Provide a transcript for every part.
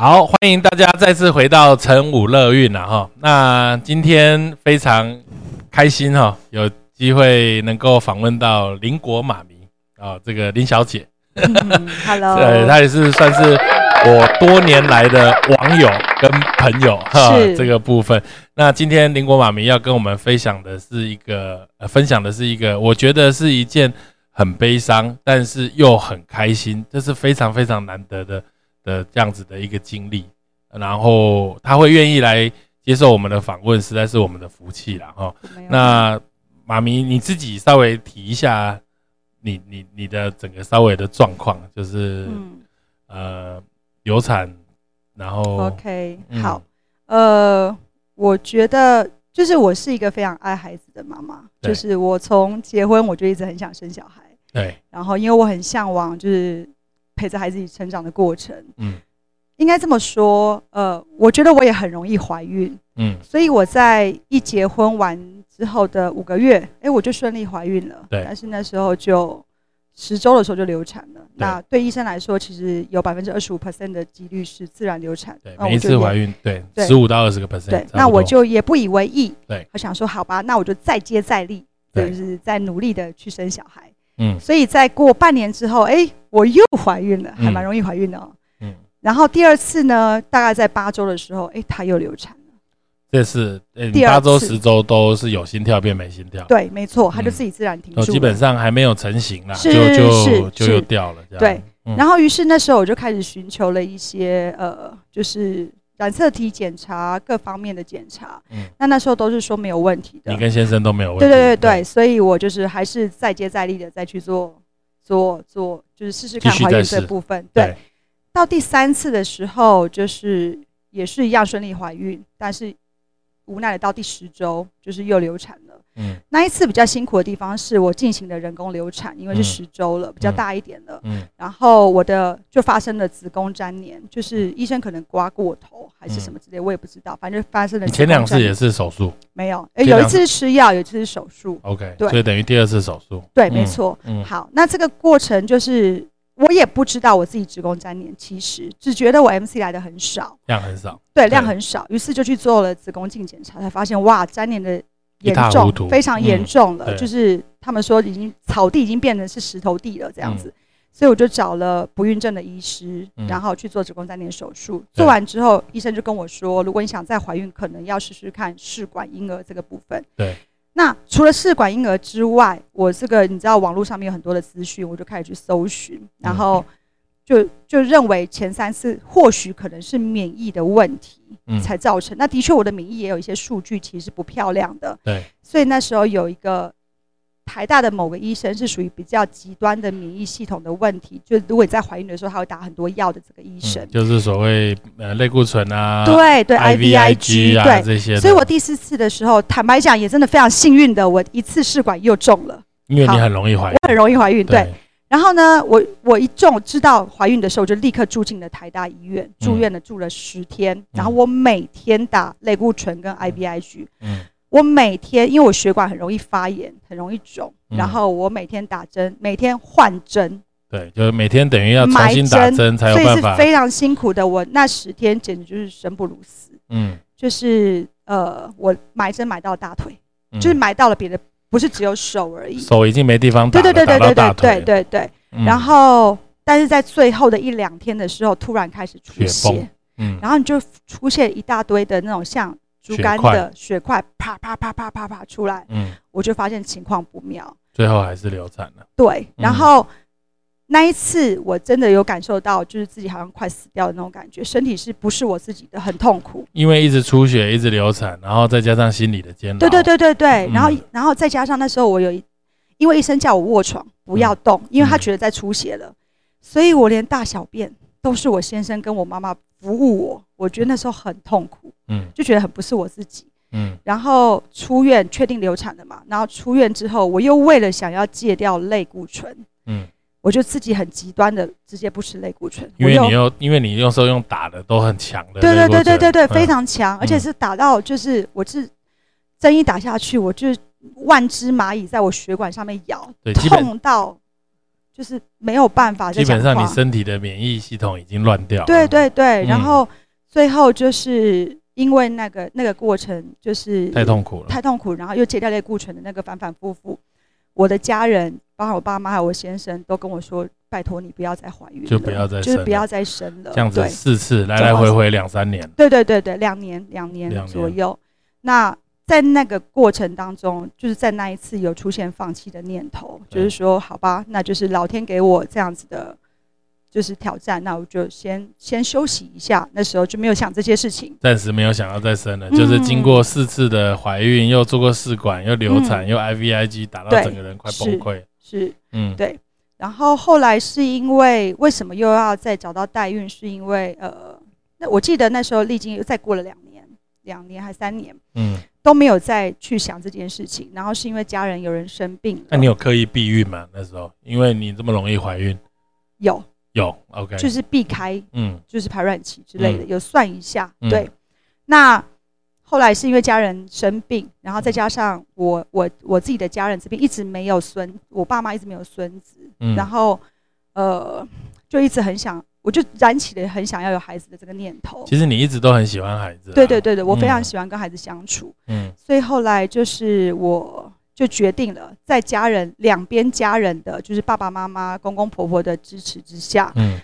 好，欢迎大家再次回到成武乐运了哈。那今天非常开心哈，有机会能够访问到邻国妈咪啊，这个林小姐。Hello，对，她也是算是我多年来的网友跟朋友哈。这个部分，那今天邻国妈咪要跟我们分享的是一个，呃，分享的是一个，我觉得是一件很悲伤，但是又很开心，这是非常非常难得的。的这样子的一个经历，然后他会愿意来接受我们的访问，实在是我们的福气了哈。那妈咪你自己稍微提一下你你你的整个稍微的状况，就是呃流产，然后 OK 好，呃，我觉得就是我是一个非常爱孩子的妈妈，就是我从结婚我就一直很想生小孩，对，然后因为我很向往就是。陪着孩子一起成长的过程，嗯，应该这么说，呃，我觉得我也很容易怀孕，嗯，所以我在一结婚完之后的五个月，哎，我就顺利怀孕了，对，但是那时候就十周的时候就流产了。那对医生来说，其实有百分之二十五 percent 的几率是自然流产，对，每一次怀孕，对，十五到二十个 percent，对，那我就也不以为意，对，我想说，好吧，那我就再接再厉，就是在努力的去生小孩。嗯，所以在过半年之后，哎，我又怀孕了，还蛮容易怀孕的哦。嗯，然后第二次呢，大概在八周的时候，哎，她又流产了。这是第八周、十周都是有心跳变没心跳。对，没错，她就自己自然停住。基本上还没有成型啦，就就就又掉了。对，然后于是那时候我就开始寻求了一些呃，就是。染色体检查各方面的检查，嗯，那那时候都是说没有问题的。你跟先生都没有问题。对对对对，所以我就是还是再接再厉的再去做做做，就是试试看怀孕这部分。对，到第三次的时候，就是也是一样顺利怀孕，但是无奈的到第十周，就是又流产了。嗯，那一次比较辛苦的地方是我进行的人工流产，因为是十周了，比较大一点了。嗯，然后我的就发生了子宫粘连，就是医生可能刮过头还是什么之类，我也不知道，反正发生了。前两次也是手术？没有，哎，有一次是吃药，有一次是手术。OK，对，所以等于第二次手术。对，没错。嗯，好，那这个过程就是我也不知道我自己子宫粘连，其实只觉得我 MC 来的很少，量很少。对，量很少，于是就去做了子宫镜检查，才发现哇，粘连的。严重，非常严重了，就是他们说已经草地已经变成是石头地了这样子，所以我就找了不孕症的医师，然后去做子宫粘连手术。做完之后，医生就跟我说，如果你想再怀孕，可能要试试看试管婴儿这个部分。对，那除了试管婴儿之外，我这个你知道网络上面有很多的资讯，我就开始去搜寻，然后。就就认为前三次或许可能是免疫的问题才造成。那的确，我的免疫也有一些数据其实不漂亮的。对。所以那时候有一个台大的某个医生是属于比较极端的免疫系统的问题。就如果你在怀孕的时候，他会打很多药的这个医生，就是所谓呃类固醇啊，对对，I V I G 啊这些。所以我第四次的时候，坦白讲也真的非常幸运的，我一次试管又中了。因为你很容易怀孕，我很容易怀孕，对。然后呢，我我一中知道怀孕的时候，就立刻住进了台大医院，住院了住了十天。然后我每天打类固醇跟 IVIG，嗯，我每天因为我血管很容易发炎，很容易肿，然后我每天打针，每天换针。对，就是每天等于要扎针打针，所以是非常辛苦的。我那十天简直就是生不如死。嗯，就是呃，我埋针埋到大腿，就是埋到了别的，不是只有手而已。手已经没地方打，对对对对对对对对对。然后，但是在最后的一两天的时候，突然开始出血，嗯，然后你就出现一大堆的那种像。猪肝的血块，啪啪啪啪啪啪出来，嗯，我就发现情况不妙，最后还是流产了。对，然后。那一次我真的有感受到，就是自己好像快死掉的那种感觉，身体是不是我自己的，很痛苦。因为一直出血，一直流产，然后再加上心理的煎熬。对对对对对，然后然后再加上那时候我有，因为医生叫我卧床不要动，因为他觉得在出血了，所以我连大小便都是我先生跟我妈妈服务我，我觉得那时候很痛苦，嗯，就觉得很不是我自己，嗯。然后出院确定流产了嘛，然后出院之后，我又为了想要戒掉类固醇，嗯。我就自己很极端的直接不吃类固醇，因为你用因为你用时候用打的都很强的，对对对对对对，非常强，而且是打到就是我是针一打下去，我就万只蚂蚁在我血管上面咬，痛到就是没有办法。基本上你身体的免疫系统已经乱掉。对对对，然后最后就是因为那个那个过程就是太痛苦了，太痛苦，然后又戒掉类固醇的那个反反复复。我的家人，包括我爸妈还有我先生，都跟我说：“拜托你不要再怀孕，就不要再就是不要再生了。”这样子四次来来回回两三年。对对对对，两年两年左右。那在那个过程当中，就是在那一次有出现放弃的念头，就是说好吧，那就是老天给我这样子的。就是挑战，那我就先先休息一下。那时候就没有想这些事情，暂时没有想要再生了。就是经过四次的怀孕，又做过试管，又流产，又 IVIG 打到整个人快崩溃。是，嗯，对。然后后来是因为为什么又要再找到代孕？是因为呃，那我记得那时候历经又再过了两年，两年还三年，嗯，都没有再去想这件事情。然后是因为家人有人生病，那你有刻意避孕吗？那时候因为你这么容易怀孕，有。有，OK，就是避开，嗯，就是排卵期之类的，有算一下，对。那后来是因为家人生病，然后再加上我我我自己的家人这边一直没有孙，我爸妈一直没有孙子，然后呃，就一直很想，我就燃起了很想要有孩子的这个念头。其实你一直都很喜欢孩子，对对对对，我非常喜欢跟孩子相处，嗯，所以后来就是我。就决定了，在家人两边家人的，就是爸爸妈妈、公公婆婆的支持之下，嗯，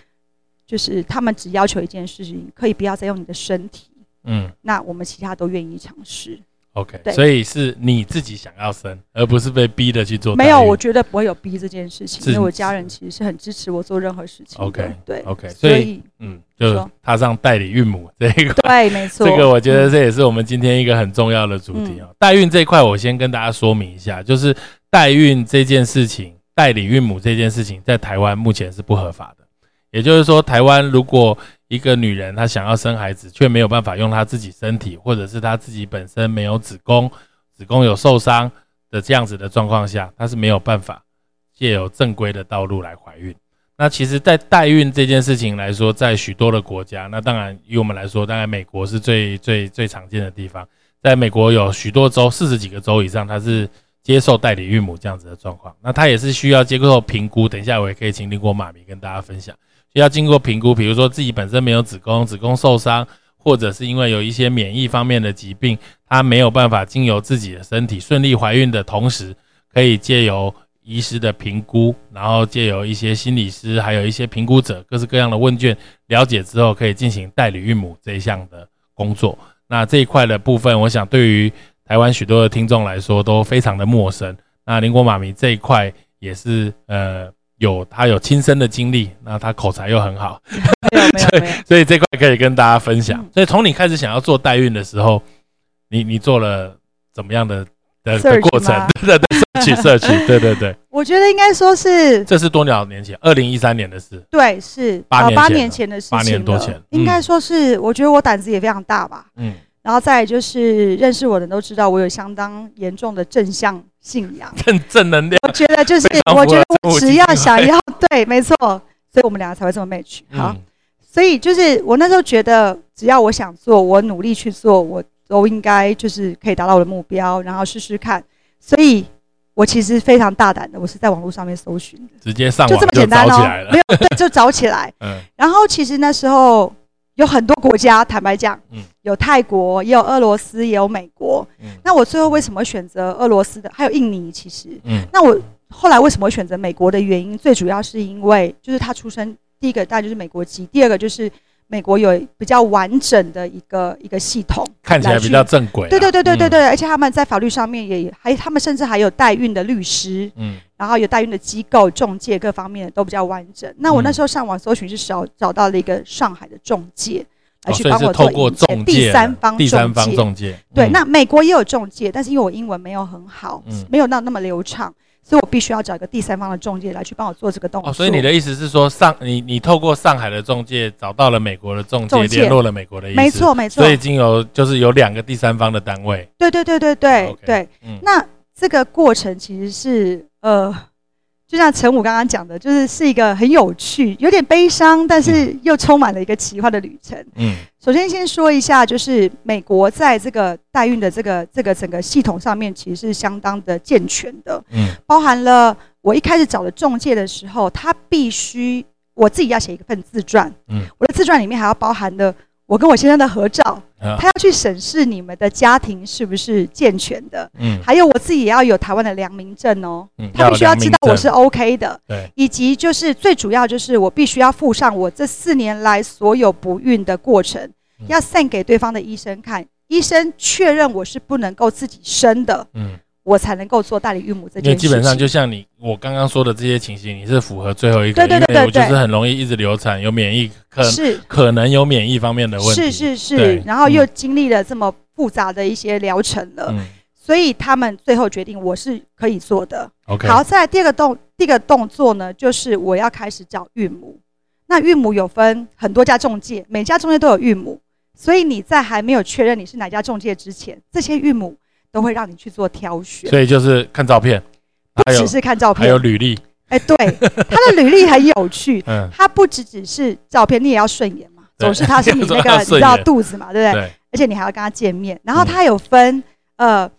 就是他们只要求一件事情，可以不要再用你的身体，嗯，那我们其他都愿意尝试。OK，所以是你自己想要生，而不是被逼的去做。没有，我觉得不会有逼这件事情，因为我家人其实是很支持我做任何事情。OK，对，OK，所以嗯，就踏上代理孕母这一块，对，没错，这个我觉得这也是我们今天一个很重要的主题啊。代孕这一块，我先跟大家说明一下，就是代孕这件事情，代理孕母这件事情，在台湾目前是不合法的。也就是说，台湾如果一个女人她想要生孩子，却没有办法用她自己身体，或者是她自己本身没有子宫，子宫有受伤的这样子的状况下，她是没有办法借由正规的道路来怀孕。那其实，在代孕这件事情来说，在许多的国家，那当然以我们来说，大概美国是最最最常见的地方。在美国有许多州，四十几个州以上，它是接受代理孕母这样子的状况。那它也是需要接受评估。等一下我也可以请林国妈咪跟大家分享。要经过评估，比如说自己本身没有子宫，子宫受伤，或者是因为有一些免疫方面的疾病，她没有办法经由自己的身体顺利怀孕的同时，可以借由医师的评估，然后借由一些心理师，还有一些评估者各式各样的问卷了解之后，可以进行代理孕母这一项的工作。那这一块的部分，我想对于台湾许多的听众来说都非常的陌生。那林国妈咪这一块也是呃。有他有亲身的经历，那他口才又很好，没有 没有没有，所以这块可以跟大家分享。所以从你开始想要做代孕的时候，你你做了怎么样的的的过程？对 对对，摄取摄取，对 对对。我觉得应该说是这是多少年前？二零一三年的事。对，是八八年前的事情。八年多前，应该说是，我觉得我胆子也非常大吧。嗯。然后再就是认识我的人都知道，我有相当严重的正向信仰，正正能量。我觉得就是，我觉得我只要想要，对，没错，所以我们两个才会这么 match。好，所以就是我那时候觉得，只要我想做，我努力去做，我都应该就是可以达到我的目标，然后试试看。所以我其实非常大胆的，我是在网络上面搜寻的，直接上网就这么简单哦，没有，对，就找起来。嗯，然后其实那时候。有很多国家，坦白讲，嗯，有泰国，也有俄罗斯，也有美国。嗯，那我最后为什么选择俄罗斯的？还有印尼，其实，嗯，那我后来为什么会选择美国的原因，最主要是因为就是他出生第一个当然就是美国籍，第二个就是。美国有比较完整的一个一个系统，看起来比较正规。对对对对对对，而且他们在法律上面也还，他们甚至还有代孕的律师，嗯，然后有代孕的机构、中介各方面都比较完整。那我那时候上网搜寻是找找到了一个上海的中介来去帮我做第三方第三方中介。对，那美国也有中介，但是因为我英文没有很好，没有到那么流畅。所以我必须要找一个第三方的中介来去帮我做这个动作。哦，所以你的意思是说，上你你透过上海的中介找到了美国的中介，联络了美国的意思。没错没错。所以已经有就是有两个第三方的单位。对对对对对对。那这个过程其实是呃。就像陈武刚刚讲的，就是是一个很有趣、有点悲伤，但是又充满了一个奇幻的旅程。嗯，首先先说一下，就是美国在这个代孕的这个这个整个系统上面，其实是相当的健全的。嗯，包含了我一开始找的中介的时候，他必须我自己要写一份自传。嗯，我的自传里面还要包含的。我跟我先生的合照，他要去审视你们的家庭是不是健全的，嗯，还有我自己也要有台湾的良民证哦，嗯，他必须要知道我是 OK 的，对，以及就是最主要就是我必须要附上我这四年来所有不孕的过程，要 send 给对方的医生看，医生确认我是不能够自己生的，嗯。我才能够做代理孕母这件事。因为基本上就像你我刚刚说的这些情形，你是符合最后一个，对对对对，就是很容易一直流产，有免疫可是可能有免疫方面的问题，是是是，然后又经历了这么复杂的一些疗程了，所以他们最后决定我是可以做的。OK，好，再来第二个动第二个动作呢，就是我要开始找孕母。那孕母有分很多家中介，每家中介都有孕母，所以你在还没有确认你是哪家中介之前，这些孕母。都会让你去做挑选，所以就是看照片，不只是看照片，还有履历。哎，对，他的履历很有趣，嗯，他不只只是照片，你也要顺眼嘛，总是他是你那个 你知道肚子嘛，对不对？而且你还要跟他见面，然后他有分呃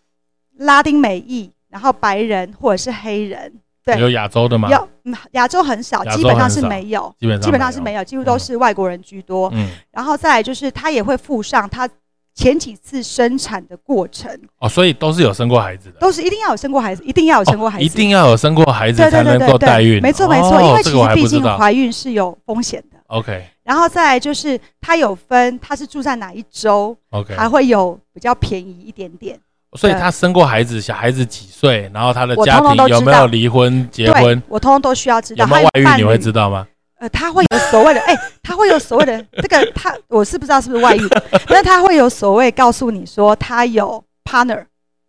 拉丁美裔，然后白人或者是黑人，对，有亚洲的吗？有，亚洲很少，基本上是没有，基本基本上是没有，几乎都是外国人居多。嗯，然后再来就是他也会附上他。前几次生产的过程哦，所以都是有生过孩子的，都是一定要有生过孩子，一定要有生过孩子，一定要有生过孩子才能够代孕。没错没错，因为其实毕竟怀孕是有风险的。OK，然后再来就是它有分，它是住在哪一周？OK，还会有比较便宜一点点。所以他生过孩子，小孩子几岁？然后他的家庭有没有离婚、结婚？我通通都需要知道。有没有外遇？你会知道吗？呃，他会有所谓的，哎，他会有所谓的这个，他我是不知道是不是外遇，那他会有所谓告诉你说他有 partner，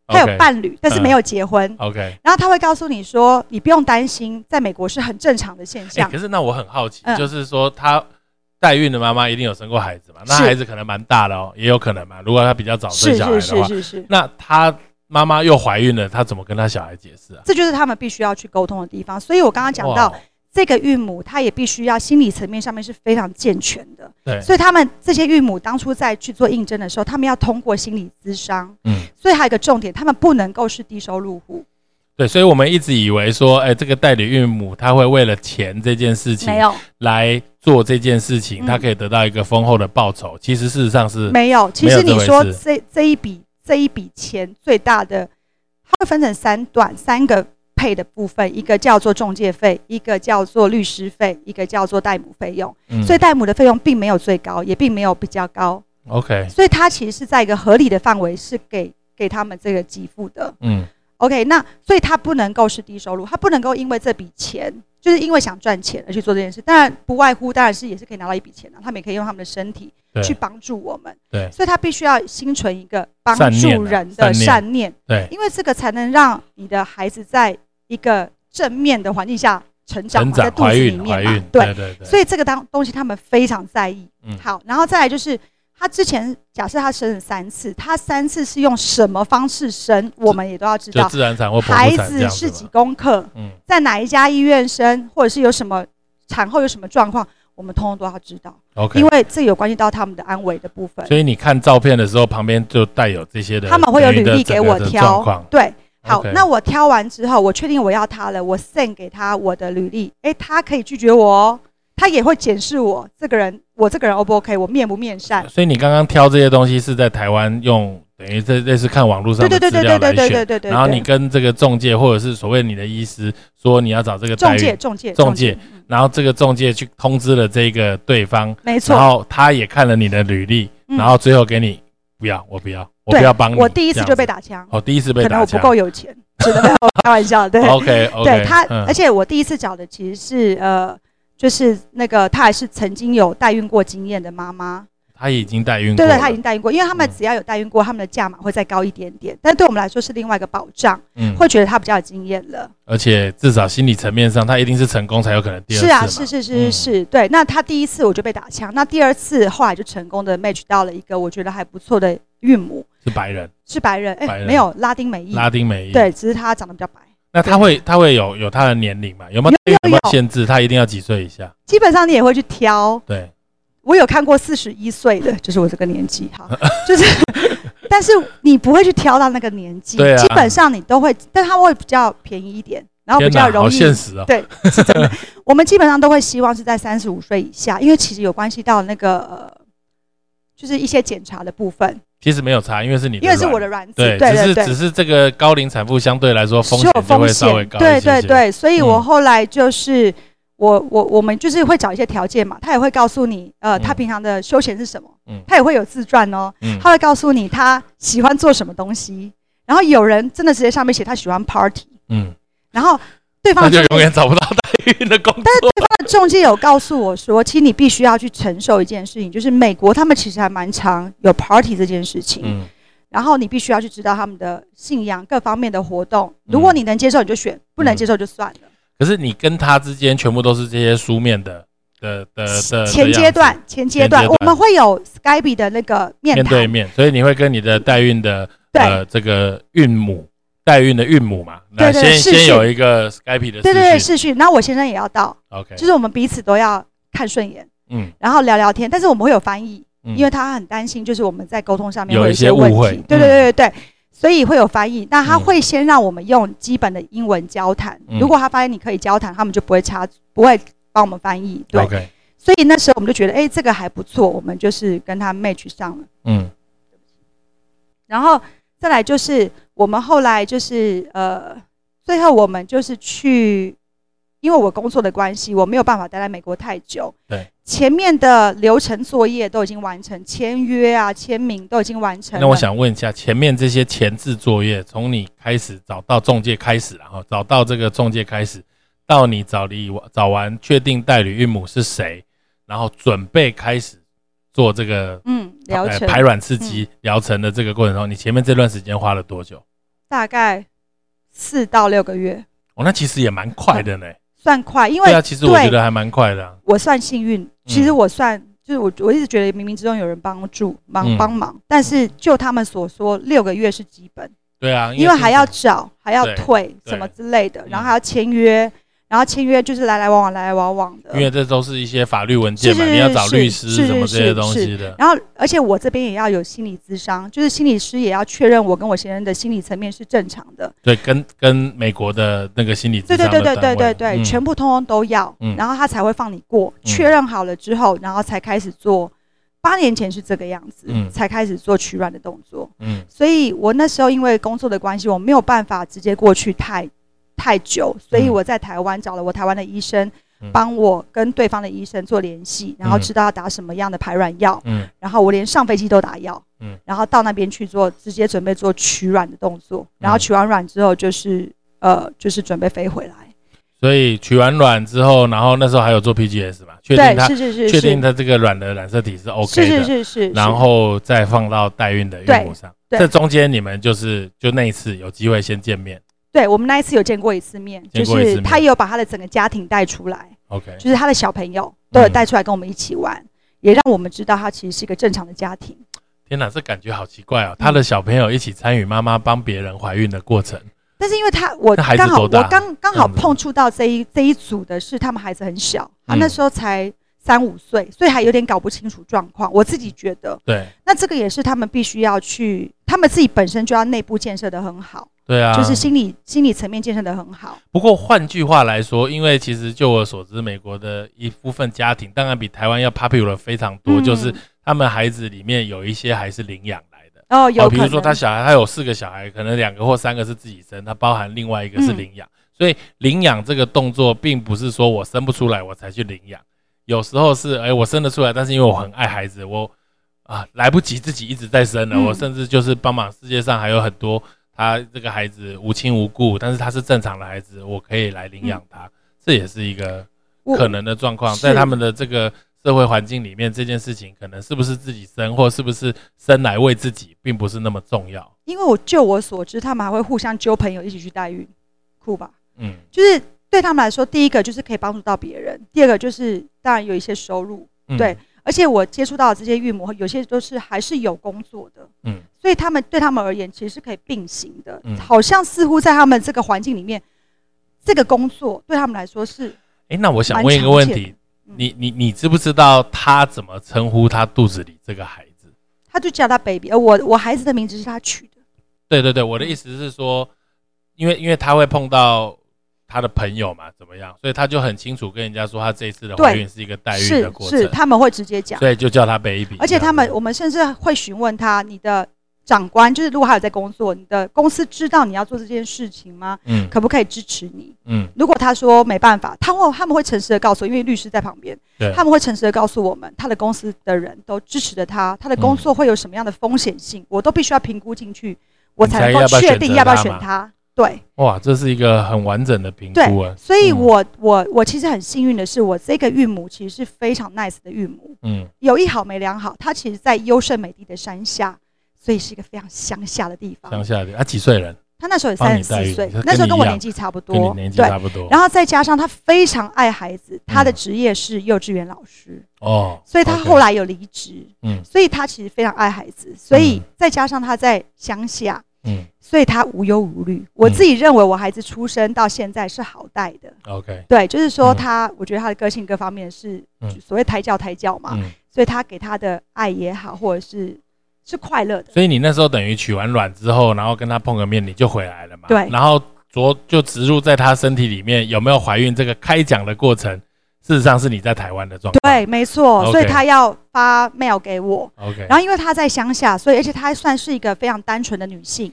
他有伴侣，但是没有结婚。OK，然后他会告诉你说，你不用担心，在美国是很正常的现象。可是那我很好奇，就是说他代孕的妈妈一定有生过孩子嘛？那孩子可能蛮大的哦，也有可能嘛。如果他比较早生小孩的话，是是是是是。那他妈妈又怀孕了，他怎么跟他小孩解释啊？这就是他们必须要去沟通的地方。所以我刚刚讲到。这个孕母她也必须要心理层面上面是非常健全的，对，所以他们这些孕母当初在去做应征的时候，他们要通过心理咨商，嗯，所以还有一个重点，他们不能够是低收入户，对，所以我们一直以为说，哎，这个代理孕母她会为了钱这件事情没有。来做这件事情，她可以得到一个丰厚的报酬，其实事实上是没有，其实你说这这一笔这一笔钱最大的，它会分成三段三个。配的部分，一个叫做中介费，一个叫做律师费，一个叫做代母费用。嗯，所以代母的费用并没有最高，也并没有比较高。OK，所以它其实是在一个合理的范围，是给给他们这个给付的。嗯，OK，那所以它不能够是低收入，它不能够因为这笔钱，就是因为想赚钱而去做这件事。当然不外乎，当然是也是可以拿到一笔钱的，他们也可以用他们的身体去帮助我们。对，所以他必须要心存一个帮助人的善念。对，因为这个才能让你的孩子在。一个正面的环境下成长，在肚子里面嘛，对对对，所以这个当东西他们非常在意。嗯，好，然后再来就是他之前假设他生了三次，他三次是用什么方式生，我们也都要知道。自然产或孩子是几公克？嗯，在哪一家医院生，或者是有什么产后有什么状况，我们通通都要知道。OK，因为这有关系到他们的安危的部分。所以你看照片的时候，旁边就带有这些的，他们会有履历给我挑。对。好，那我挑完之后，我确定我要他了，我 send 给他我的履历，哎，他可以拒绝我哦，他也会检视我这个人，我这个人 O 不 OK，我面不面善。所以你刚刚挑这些东西是在台湾用，等于这类似看网络上的资料来选，然后你跟这个中介或者是所谓你的医师说你要找这个中介，中介，中介，然后这个中介去通知了这个对方，没错，然后他也看了你的履历，然后最后给你不要，我不要。我不要帮你，我第一次就被打枪。哦，第一次被打枪，可能我不够有钱，真的没有开玩笑。对，OK OK。对他，而且我第一次找的其实是呃，就是那个她还是曾经有代孕过经验的妈妈，他已经代孕过，对对，他已经代孕过，因为他们只要有代孕过，他们的价码会再高一点点，但对我们来说是另外一个保障，嗯，会觉得他比较有经验了，而且至少心理层面上，他一定是成功才有可能第二次。是啊，是是是是是，对。那他第一次我就被打枪，那第二次后来就成功的 match 到了一个我觉得还不错的孕母，是白人，是白人，哎，没有拉丁美裔，拉丁美裔，对，只是他长得比较白。那他会他会有有他的年龄嘛？有没有有没有限制？他一定要几岁以下？基本上你也会去挑，对。我有看过四十一岁的，就是我这个年纪 哈，就是，但是你不会去挑到那个年纪，对基本上你都会，但它会比较便宜一点，然后比较容易，现实啊，对，是真的。我们基本上都会希望是在三十五岁以下，因为其实有关系到那个，呃，就是一些检查的部分。其实没有差，因为是你，因为是我的卵子，对，只是只是这个高龄产妇相对来说风险就会稍微高一些，对对对，所以我后来就是。我我我们就是会找一些条件嘛，他也会告诉你，呃，他平常的休闲是什么，嗯，他也会有自传哦，嗯，他会告诉你他喜欢做什么东西，然后有人真的直接上面写他喜欢 party，嗯，然后对方就永远找不到代孕的工作，但是对方的中介有告诉我说，其实你必须要去承受一件事情，就是美国他们其实还蛮常有 party 这件事情，嗯，然后你必须要去知道他们的信仰各方面的活动，如果你能接受你就选，不能接受就算了。可是你跟他之间全部都是这些书面的的的的前阶段，前阶段我们会有 Skype 的那个面面对面，所以你会跟你的代孕的呃这个孕母代孕的孕母嘛，对对，先先有一个 Skype 的对对对视讯，那我先生也要到，OK，就是我们彼此都要看顺眼，嗯，然后聊聊天，但是我们会有翻译，因为他很担心，就是我们在沟通上面有一些问题，对对对对对。所以会有翻译，那他会先让我们用基本的英文交谈。如果他发现你可以交谈，他们就不会插，不会帮我们翻译。对，所以那时候我们就觉得，哎，这个还不错，我们就是跟他 match 上了。嗯，然后再来就是我们后来就是呃，最后我们就是去。因为我工作的关系，我没有办法待在美国太久。对，前面的流程作业都已经完成，签约啊、签名都已经完成。那我想问一下，前面这些前置作业，从你开始找到中介开始，然后找到这个中介开始，到你找离找完确定代理孕母是谁，然后准备开始做这个嗯疗程排卵刺激疗程的这个过程中，你前面这段时间花了多久？大概四到六个月。哦，那其实也蛮快的呢。算快，因为对啊，其实我觉得还蛮快的。我算幸运，其实我算就是我我一直觉得冥冥之中有人帮助、忙帮忙，但是就他们所说，六个月是基本。对啊，因为还要找，还要退什么之类的，然后还要签约。然后签约就是来来往往，来来往往的，因为这都是一些法律文件嘛，你要找律师什么这些东西的。然后，而且我这边也要有心理咨商，就是心理师也要确认我跟我先生的心理层面是正常的。对，跟跟美国的那个心理咨商对对对对对对，全部通通都要，然后他才会放你过。确认好了之后，然后才开始做。八年前是这个样子，才开始做取卵的动作。嗯，所以我那时候因为工作的关系，我没有办法直接过去太。太久，所以我在台湾找了我台湾的医生，帮我跟对方的医生做联系，然后知道要打什么样的排卵药，嗯，然后我连上飞机都打药，嗯，然后到那边去做，直接准备做取卵的动作，然后取完卵之后就是呃，就是准备飞回来。所以取完卵之后，然后那时候还有做 PGS 嘛，确定它是是是，确定它这个卵的染色体是 OK 的，是是是，然后再放到代孕的孕母上。这中间你们就是就那一次有机会先见面。对我们那一次有见过一次面，就是他也有把他的整个家庭带出来，OK，就是他的小朋友都有带出来跟我们一起玩，也让我们知道他其实是一个正常的家庭。天哪，这感觉好奇怪哦！他的小朋友一起参与妈妈帮别人怀孕的过程，但是因为他我刚好我刚刚好碰触到这一这一组的是他们孩子很小，他那时候才三五岁，所以还有点搞不清楚状况。我自己觉得，对，那这个也是他们必须要去，他们自己本身就要内部建设的很好。对啊，就是心理心理层面建设的很好。不过换句话来说，因为其实就我所知，美国的一部分家庭当然比台湾要 popular 非常多，就是他们孩子里面有一些还是领养来的。哦，有。比如说他小孩，他有四个小孩，可能两个或三个是自己生，他包含另外一个是领养。所以领养这个动作，并不是说我生不出来我才去领养，有时候是哎我生得出来，但是因为我很爱孩子，我啊来不及自己一直在生了，我甚至就是帮忙。世界上还有很多。他这个孩子无亲无故，但是他是正常的孩子，我可以来领养他，这也是一个可能的状况。在他们的这个社会环境里面，这件事情可能是不是自己生，或是不是生来为自己，并不是那么重要。因为我就我所知，他们还会互相揪朋友一起去代孕，酷吧？嗯，就是对他们来说，第一个就是可以帮助到别人，第二个就是当然有一些收入，对。而且我接触到的这些孕母，有些都是还是有工作的，嗯，所以他们对他们而言，其实是可以并行的。嗯，好像似乎在他们这个环境里面，这个工作对他们来说是。哎，那我想问一个问题，你你你知不知道他怎么称呼他肚子里这个孩子？他就叫他 baby，而我我孩子的名字是他取的。对对对，我的意思是说，因为因为他会碰到。他的朋友嘛，怎么样？所以他就很清楚跟人家说，他这一次的怀孕是一个代孕的过程。是是，他们会直接讲，所以就叫他 baby。而且他们，我们甚至会询问他，你的长官就是如果他有在工作，你的公司知道你要做这件事情吗？嗯，可不可以支持你？嗯，如果他说没办法，他会他们会诚实的告诉，因为律师在旁边，对，他们会诚实的告诉我们，他的公司的人都支持着他，他的工作会有什么样的风险性，我都必须要评估进去，我才能够确定要不要选他。对，哇，这是一个很完整的评估啊！所以，我我我其实很幸运的是，我这个孕母其实是非常 nice 的孕母。嗯，有一好没两好，她其实在优胜美地的山下，所以是一个非常乡下的地方。乡下的，啊几岁人？她那时候也三十四岁，那时候跟我年纪差不多，年纪差不多。然后再加上她非常爱孩子，她的职业是幼稚园老师哦，所以她后来有离职。嗯，所以她其实非常爱孩子，所以再加上她在乡下。嗯，所以他无忧无虑。我自己认为，我孩子出生到现在是好带的。OK，对，就是说他，我觉得他的个性各方面是所谓胎教胎教嘛，所以他给他的爱也好，或者是是快乐的。所以你那时候等于取完卵之后，然后跟他碰个面，你就回来了嘛？对。然后着就植入在他身体里面，有没有怀孕？这个开奖的过程，事实上是你在台湾的状态。对，没错。所以他要发 mail 给我。OK。然后因为他在乡下，所以而且他还算是一个非常单纯的女性。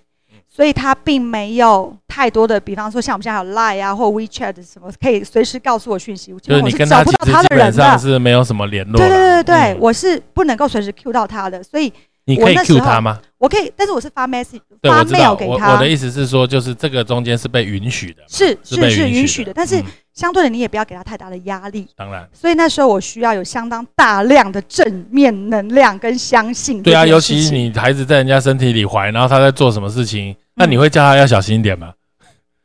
所以他并没有太多的，比方说像我们现在有 Line 啊，或 WeChat 什么，可以随时告诉我讯息。就是你跟他基本上是没有什么联络。对对对对对，我是不能够随时 Q 到他的，所以你可以 Q 他吗？我可以，但是我是发 message 发 mail 给他。我的意思是说，就是这个中间是被允许的，是是是允许的，但是相对的，你也不要给他太大的压力。当然。所以那时候我需要有相当大量的正面能量跟相信。对啊，尤其你孩子在人家身体里怀，然后他在做什么事情。那你会叫他要小心一点吗？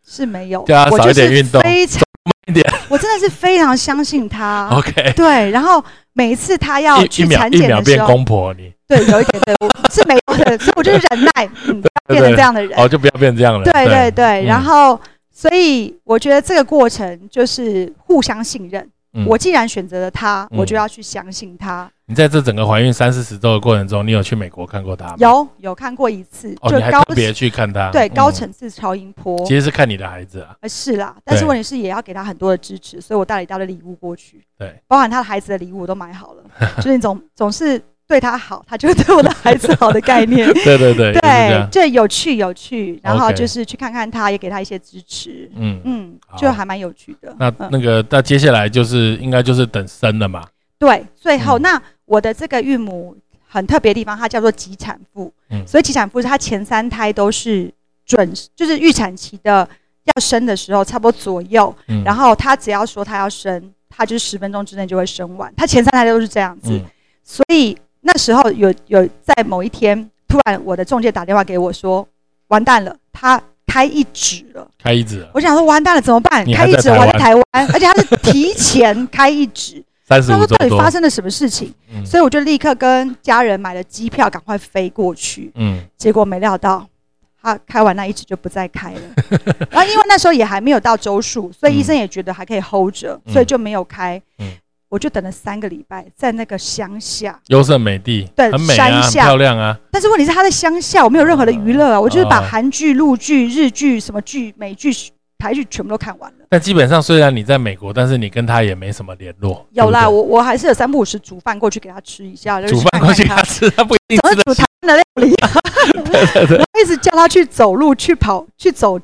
是没有，叫他少一点运动，非常慢一点。我真的是非常相信他。OK，对。然后每一次他要去产检的时候，变公婆你。对，有一点对，是没有的，所以我就是忍耐，嗯，变成这样的人。哦，就不要变成这样了。对对对，然后，所以我觉得这个过程就是互相信任。我既然选择了他，我就要去相信他。你在这整个怀孕三四十周的过程中，你有去美国看过他吗？有，有看过一次。哦，你还特别去看他？对，高层次超音波。其实是看你的孩子啊。呃，是啦，但是问题是也要给他很多的支持，所以我带了一大堆礼物过去。对，包含他的孩子的礼物我都买好了，就是总总是。对他好，他就对我的孩子好的概念。对对对，对，这有趣有趣，然后就是去看看他，也给他一些支持。嗯嗯，就还蛮有趣的。那那个，那接下来就是应该就是等生了嘛？对，最后那我的这个孕母很特别的地方，它叫做急产妇。嗯，所以急产妇是她前三胎都是准，就是预产期的要生的时候差不多左右。嗯，然后她只要说她要生，她就是十分钟之内就会生完。她前三胎都是这样子，所以。那时候有有在某一天，突然我的中介打电话给我说，完蛋了，他开一指了，开一指。我想说完蛋了怎么办？开一指我在台湾，而且他是提前开一指。三十五到底发生了什么事情？所以我就立刻跟家人买了机票，赶快飞过去。嗯，结果没料到，他开完那一指就不再开了。然后因为那时候也还没有到周数，所以医生也觉得还可以 hold 着，所以就没有开。嗯。我就等了三个礼拜，在那个乡下，优胜美地，对，很美啊，漂亮啊。但是问题是，他在乡下，我没有任何的娱乐啊，我就是把韩剧、陆剧、日剧、什么剧、美剧、台剧全部都看完了。但基本上，虽然你在美国，但是你跟他也没什么联络。有啦，我我还是有三不五时煮饭过去给他吃一下，煮饭过去给他吃，他不一定吃煮台湾的料理啊。对对对，一直叫他去走路、去跑、去走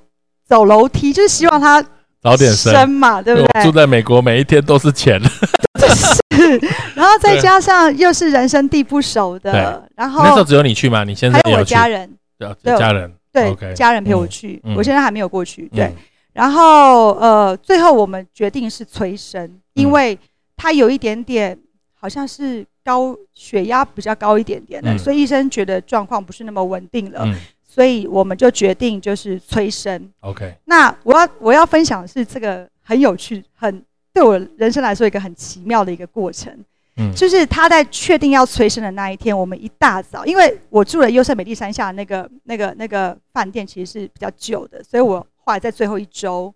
走楼梯，就是希望他早点生嘛，对不对？住在美国，每一天都是钱。是，然后再加上又是人生地不熟的，然后那时候只有你去吗？你现在还有我家人，对家人，对家人陪我去，我现在还没有过去。对，然后呃，最后我们决定是催生，因为他有一点点好像是高血压比较高一点点的，所以医生觉得状况不是那么稳定了，所以我们就决定就是催生。OK，那我要我要分享的是这个很有趣，很对我人生来说一个很奇妙的一个过程。嗯，就是他在确定要催生的那一天，我们一大早，因为我住了优胜美地山下那个那个那个饭店，其实是比较旧的，所以我后来在最后一周，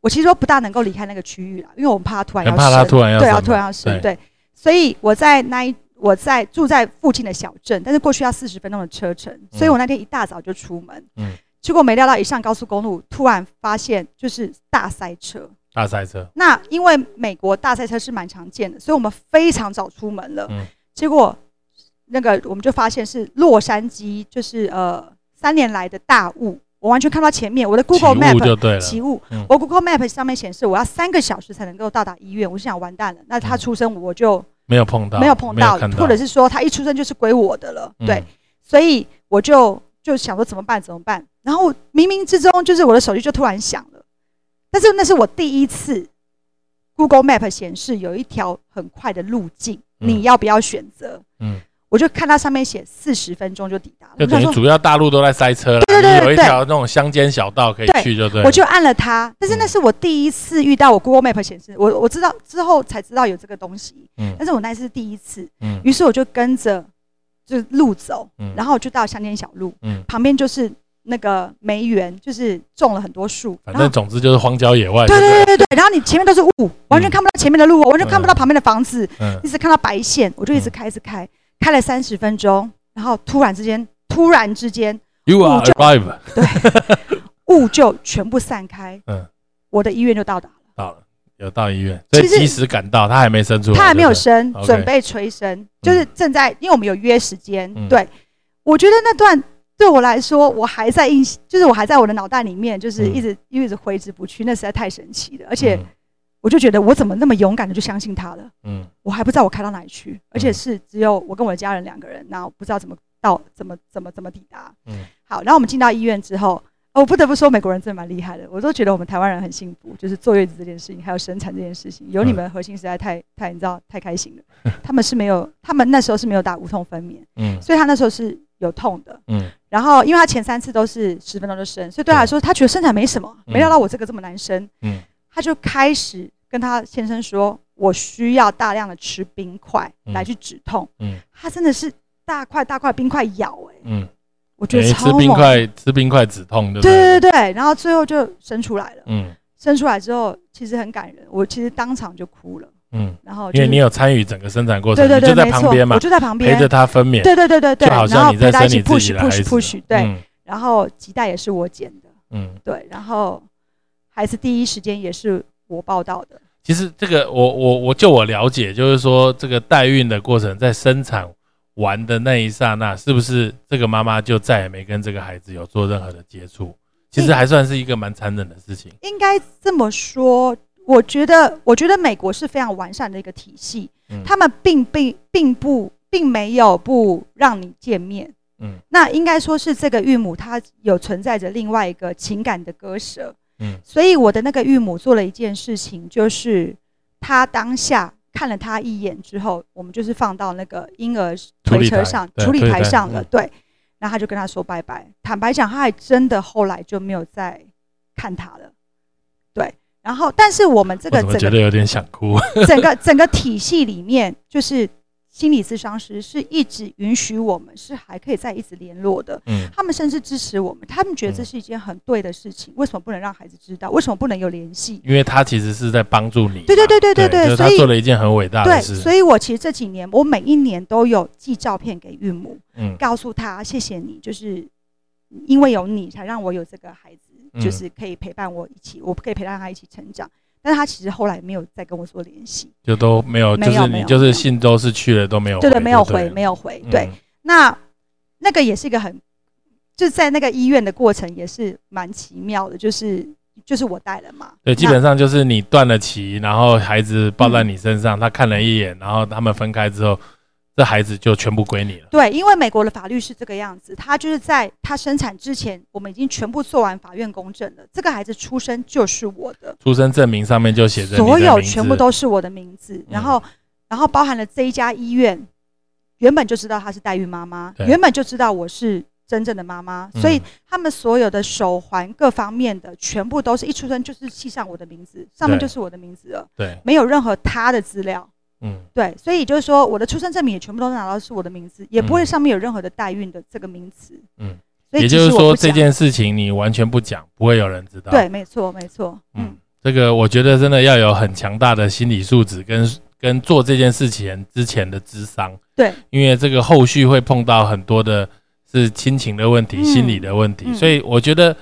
我其实都不大能够离开那个区域了，因为我们怕他突然要生，对，要突然要生，对，所以我在那一我在住在附近的小镇，但是过去要四十分钟的车程，所以我那天一大早就出门，嗯，结果没料到一上高速公路，突然发现就是大塞车。大赛车，那因为美国大赛车是蛮常见的，所以我们非常早出门了。嗯，结果那个我们就发现是洛杉矶，就是呃三年来的大雾，我完全看不到前面。我的 Google Map 起雾，我 Google Map 上面显示我要三个小时才能够到达医院。我就想完蛋了，那他出生我就没有碰到，没有碰到，或者是说他一出生就是归我的了。对，所以我就就想说怎么办？怎么办？然后冥冥之中，就是我的手机就突然响了。但是那是我第一次，Google Map 显示有一条很快的路径，你要不要选择？嗯，我就看它上面写四十分钟就抵达了。就等于主要大路都在塞车了，对对对，有一条那种乡间小道可以去，就对。我就按了它，但是那是我第一次遇到我 Google Map 显示，我我知道之后才知道有这个东西，嗯，但是我那是第一次，嗯，于是我就跟着就路走，嗯，然后就到乡间小路，嗯，旁边就是。那个梅园就是种了很多树，反正总之就是荒郊野外。对对对对然后你前面都是雾，完全看不到前面的路，完全看不到旁边的房子，一直看到白线。我就一直开，一直开，开了三十分钟，然后突然之间，突然之间，You are alive 对，雾就全部散开。嗯，我的医院就到达了。到了，有到医院，所以及时赶到，他还没生出来，他还没有生，准备催生，就是正在，因为我们有约时间。对，我觉得那段。对我来说，我还在印，就是我还在我的脑袋里面，就是一直一直挥之不去。那实在太神奇了，而且我就觉得我怎么那么勇敢的就相信他了？嗯，我还不知道我开到哪里去，而且是只有我跟我的家人两个人，然后不知道怎么到，怎么怎么怎么抵达。嗯，好，然后我们进到医院之后，我不得不说美国人真的蛮厉害的，我都觉得我们台湾人很幸福，就是坐月子这件事情，还有生产这件事情，有你们核心实在太太你知道太开心了。他们是没有，他们那时候是没有打无痛分娩，嗯，所以他那时候是。有痛的，嗯，然后因为他前三次都是十分钟就生，所以对他来说，他觉得生产没什么，没料到我这个这么难生，嗯，他就开始跟他先生说，我需要大量的吃冰块来去止痛，嗯，他真的是大块大块冰块咬，哎，嗯，我觉得吃冰块吃冰块止痛，对对对对，然后最后就生出来了，嗯，生出来之后其实很感人，我其实当场就哭了。嗯，然后因为你有参与整个生产过程，对对对，就在旁边嘛，我就在旁边陪着他分娩，对对对对对，就好像你在生你自己的孩子，push 对，然后脐带也是我剪的，嗯，对，然后孩子第一时间也是我报道的。其实这个我我我就我了解，就是说这个代孕的过程，在生产完的那一刹那，是不是这个妈妈就再也没跟这个孩子有做任何的接触？其实还算是一个蛮残忍的事情。应该这么说。我觉得，我觉得美国是非常完善的一个体系，他们并并并不并没有不让你见面，嗯，那应该说是这个孕母她有存在着另外一个情感的割舍，嗯，所以我的那个孕母做了一件事情，就是她当下看了他一眼之后，我们就是放到那个婴儿推车上处理台上了，对，然后他就跟他说拜拜。坦白讲，他还真的后来就没有再看他了，对。然后，但是我们这个整个觉得有点想哭。整个整个体系里面，就是心理咨商师是一直允许我们是还可以再一直联络的。嗯，他们甚至支持我们，他们觉得这是一件很对的事情。为什么不能让孩子知道？为什么不能有联系？因为他其实是在帮助你。对对对对对对，所以他做了一件很伟大的事。所以我其实这几年，我每一年都有寄照片给孕母，嗯，告诉他谢谢你，就是因为有你才让我有这个孩子。就是可以陪伴我一起，我可以陪伴他一起成长，但是他其实后来没有再跟我说联系，就都没有，就是你就是信都是去了都没有，对对，没有回，没有回，对。那那个也是一个很，就在那个医院的过程也是蛮奇妙的，就是就是我带了嘛，对，基本上就是你断了脐，然后孩子抱在你身上，他看了一眼，然后他们分开之后。这孩子就全部归你了。对，因为美国的法律是这个样子，他就是在他生产之前，我们已经全部做完法院公证了。这个孩子出生就是我的，出生证明上面就写着所有全部都是我的名字。然后然后包含了这一家医院，原本就知道她是代孕妈妈，原本就知道我是真正的妈妈，所以他们所有的手环各方面的全部都是一出生就是系上我的名字，上面就是我的名字了，对，没有任何他的资料，嗯，对，所以就是说我的出生证明也全部都拿到是我的名字，也不会上面有任何的代孕的这个名词，嗯，也就是说这件事情你完全不讲，不会有人知道，对，没错，没错，嗯，这个我觉得真的要有很强大的心理素质跟。跟做这件事情之前的智商，对，因为这个后续会碰到很多的是亲情的问题、心理的问题，所以我觉得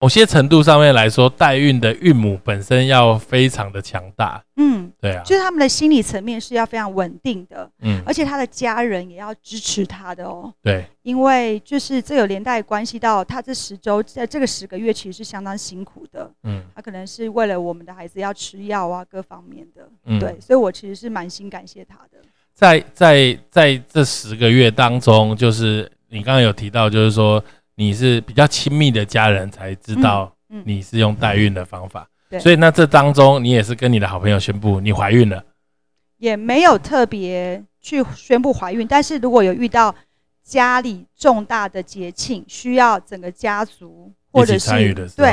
某些程度上面来说，代孕的孕母本身要非常的强大，嗯，对啊，就是他们的心理层面是要非常稳定的，嗯，而且他的家人也要支持他的哦，对，因为就是这有连带关系到他这十周在这个十个月其实是相当辛苦的，嗯，他可能是为了我们的孩子要吃药啊各方面的，嗯，对，所以我其实是蛮心感谢他的。在在在这十个月当中，就是你刚刚有提到，就是说你是比较亲密的家人才知道你是用代孕的方法。所以那这当中，你也是跟你的好朋友宣布你怀孕了，也没有特别去宣布怀孕。但是如果有遇到家里重大的节庆，需要整个家族或者是对，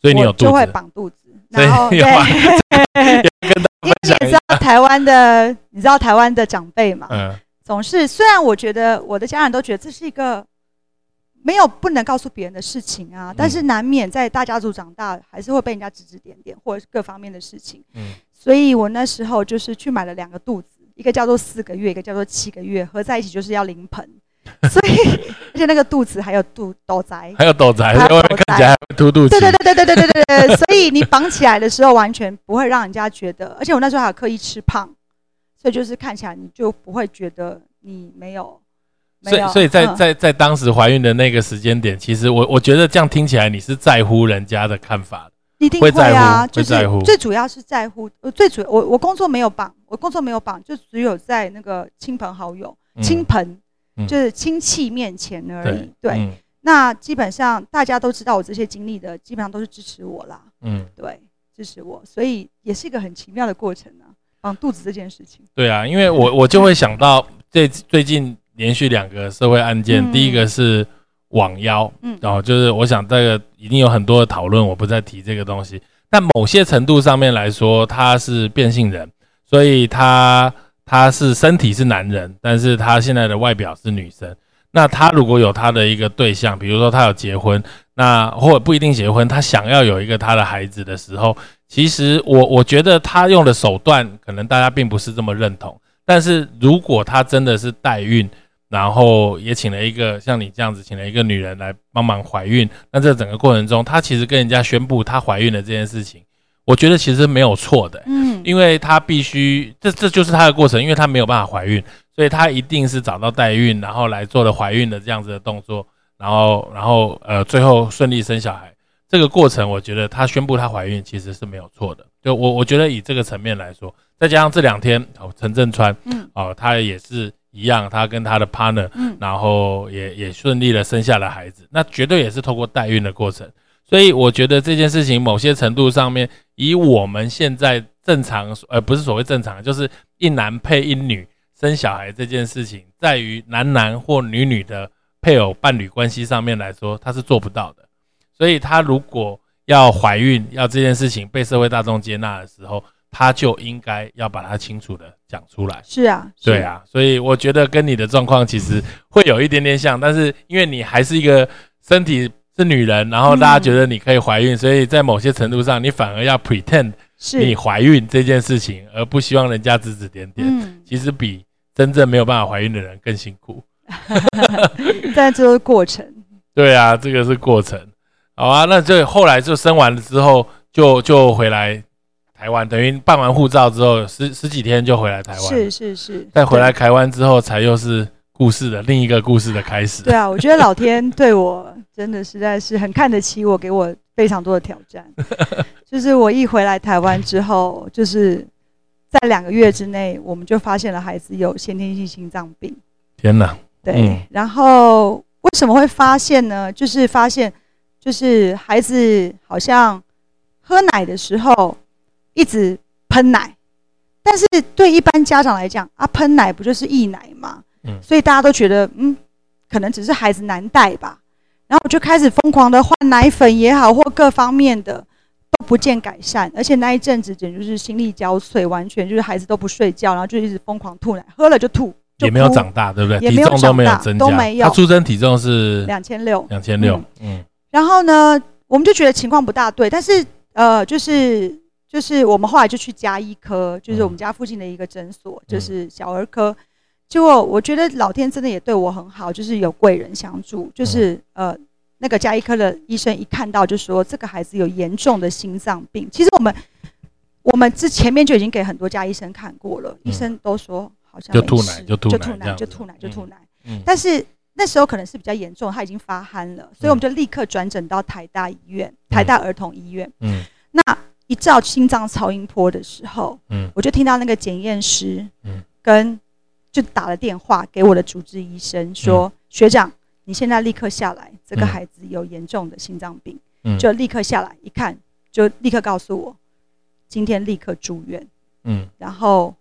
所以你有就会绑肚子，然后对，因为你也知道台湾的，你知道台湾的长辈嘛，嗯，总是虽然我觉得我的家人都觉得这是一个。没有不能告诉别人的事情啊，但是难免在大家族长大，还是会被人家指指点点，或者是各方面的事情。嗯，所以我那时候就是去买了两个肚子，一个叫做四个月，一个叫做七个月，合在一起就是要临盆。所以，而且那个肚子还有肚斗宅，还有斗宅，看起来凸肚子。对对对对对对对对对。所以你绑起来的时候，完全不会让人家觉得，而且我那时候还有刻意吃胖，所以就是看起来你就不会觉得你没有。所以，所以在 在在当时怀孕的那个时间点，其实我我觉得这样听起来你是在乎人家的看法一定会啊，就是最主要是在乎，最主我我工作没有绑，我工作没有绑，就只有在那个亲朋好友、亲朋就是亲戚面前而已。对，那基本上大家都知道我这些经历的，基本上都是支持我啦。嗯，对，支持我，所以也是一个很奇妙的过程啊，绑肚子这件事情。对啊，因为我我就会想到最最近。连续两个社会案件，第一个是网妖，嗯，然后就是我想这个一定有很多的讨论，我不再提这个东西。但某些程度上面来说，他是变性人，所以他他是身体是男人，但是他现在的外表是女生。那他如果有他的一个对象，比如说他有结婚，那或者不一定结婚，他想要有一个他的孩子的时候，其实我我觉得他用的手段可能大家并不是这么认同。但是如果他真的是代孕，然后也请了一个像你这样子，请了一个女人来帮忙怀孕。那这整个过程中，她其实跟人家宣布她怀孕的这件事情，我觉得其实没有错的。嗯，因为她必须，这这就是她的过程，因为她没有办法怀孕，所以她一定是找到代孕，然后来做了怀孕的这样子的动作，然后然后呃最后顺利生小孩。这个过程，我觉得她宣布她怀孕其实是没有错的。就我我觉得以这个层面来说，再加上这两天哦陈振川，嗯，哦他也是。一样，他跟他的 partner，嗯，然后也也顺利的生下了孩子，那绝对也是透过代孕的过程，所以我觉得这件事情某些程度上面，以我们现在正常，呃，不是所谓正常，就是一男配一女生小孩这件事情，在于男男或女女的配偶伴侣关系上面来说，他是做不到的，所以他如果要怀孕，要这件事情被社会大众接纳的时候。他就应该要把它清楚的讲出来。是啊，对啊，所以我觉得跟你的状况其实会有一点点像，但是因为你还是一个身体是女人，然后大家觉得你可以怀孕，所以在某些程度上，你反而要 pretend 你怀孕这件事情，而不希望人家指指点点。嗯，其实比真正没有办法怀孕的人更辛苦。但这是过程。对啊，这个是过程。好啊，那这后来就生完了之后，就就回来。台湾等于办完护照之后十十几天就回来台湾，是是是。再回来台湾之后，才又是故事的另一个故事的开始。对啊，我觉得老天对我真的实在是很看得起我，给我非常多的挑战。就是我一回来台湾之后，就是在两个月之内，我们就发现了孩子有先天性心脏病。天哪！对，然后为什么会发现呢？就是发现，就是孩子好像喝奶的时候。一直喷奶，但是对一般家长来讲，啊，喷奶不就是溢奶吗？嗯，所以大家都觉得，嗯，可能只是孩子难带吧。然后我就开始疯狂的换奶粉也好，或各方面的都不见改善，而且那一阵子简直是心力交瘁，完全就是孩子都不睡觉，然后就一直疯狂吐奶，喝了就吐，也没有长大，对不对？也没有都没有增加，都没有。他出生体重是两千六，两千六，嗯。然后呢，我们就觉得情况不大对，但是呃，就是就是我们后来就去加医科，就是我们家附近的一个诊所，就是小儿科。结果我觉得老天真的也对我很好，就是有贵人相助。就是呃，那个加医科的医生一看到就说这个孩子有严重的心脏病。其实我们我们之前面就已经给很多家医生看过了，医生都说好像就吐奶就吐奶就吐奶就吐奶就吐奶。但是那时候可能是比较严重，他已经发憨了，所以我们就立刻转诊到台大医院、台大儿童医院。嗯，那一照心脏超音波的时候，嗯，我就听到那个检验师，嗯，跟。就打了电话给我的主治医生，说：“学长，你现在立刻下来，这个孩子有严重的心脏病。”就立刻下来一看，就立刻告诉我，今天立刻住院。嗯，然后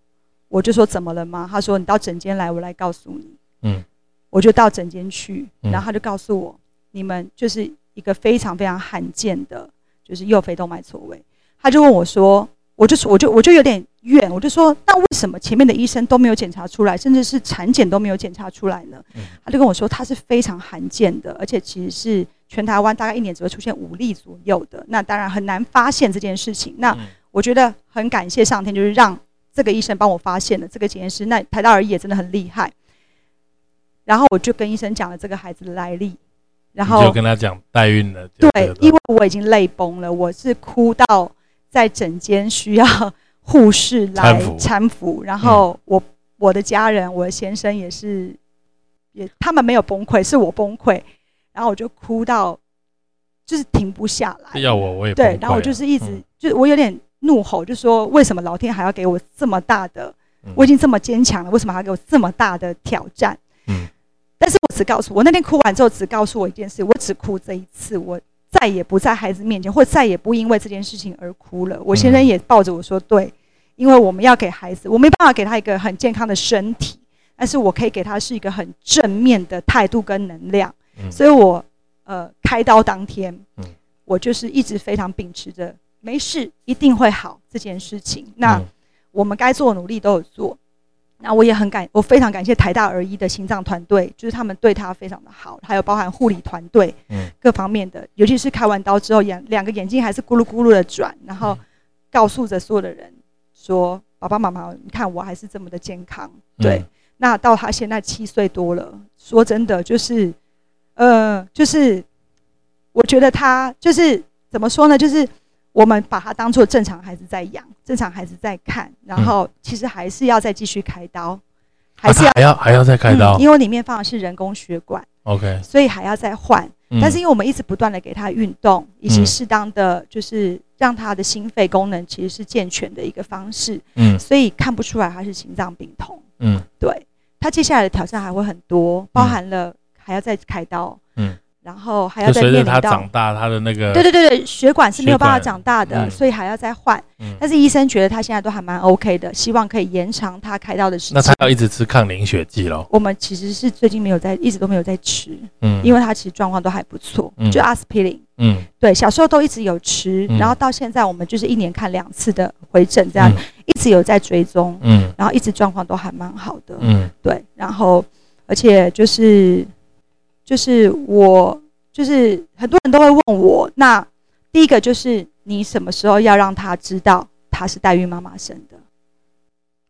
我就说：“怎么了吗？”他说：“你到诊间来，我来告诉你。”嗯，我就到诊间去，然后他就告诉我：“你们就是一个非常非常罕见的，就是右肺动脉错位。”他就问我说。我就说，我就我就有点怨，我就说，那为什么前面的医生都没有检查出来，甚至是产检都没有检查出来呢？他就跟我说，它是非常罕见的，而且其实是全台湾大概一年只会出现五例左右的，那当然很难发现这件事情。那我觉得很感谢上天，就是让这个医生帮我发现了这个检验师。那台大儿医也真的很厉害。然后我就跟医生讲了这个孩子的来历，然后就跟他讲代孕了。对，因为我已经泪崩了，我是哭到。在诊间需要护士来搀扶，然后我我的家人，我的先生也是，也他们没有崩溃，是我崩溃，然后我就哭到就是停不下来。要我我也对，然后我就是一直就我有点怒吼，就说为什么老天还要给我这么大的？我已经这么坚强了，为什么还要给我这么大的挑战？嗯，但是我只告诉我那天哭完之后，只告诉我一件事，我只哭这一次，我。再也不在孩子面前，或再也不因为这件事情而哭了。我先生也抱着我说：“对，因为我们要给孩子，我没办法给他一个很健康的身体，但是我可以给他是一个很正面的态度跟能量。”所以，我呃开刀当天，我就是一直非常秉持着没事一定会好这件事情。那我们该做的努力都有做。那我也很感，我非常感谢台大儿医的心脏团队，就是他们对他非常的好，还有包含护理团队，嗯，各方面的，尤其是开完刀之后，眼两个眼睛还是咕噜咕噜的转，然后告诉着所有的人说：“爸爸妈妈，你看我还是这么的健康。”对，那到他现在七岁多了，说真的，就是，呃，就是我觉得他就是怎么说呢，就是。我们把他当做正常孩子在养，正常孩子在看，然后其实还是要再继续开刀，还是要还要还要再开刀，因为里面放的是人工血管，OK，所以还要再换。但是因为我们一直不断的给他运动，以及适当的就是让他的心肺功能其实是健全的一个方式，嗯，所以看不出来他是心脏病痛，嗯，对他接下来的挑战还会很多，包含了还要再开刀，嗯。然后还要再面临到长大，他的那个对对对对，血管是没有办法长大的，所以还要再换。但是医生觉得他现在都还蛮 OK 的，希望可以延长他开刀的时间。那他要一直吃抗凝血剂喽？我们其实是最近没有在，一直都没有在吃，嗯，因为他其实状况都还不错，就阿司匹林，嗯，对，小时候都一直有吃，然后到现在我们就是一年看两次的回诊，这样一直有在追踪，嗯，然后一直状况都还蛮好的，嗯，对，然后而且就是。就是我，就是很多人都会问我，那第一个就是你什么时候要让他知道他是代孕妈妈生的？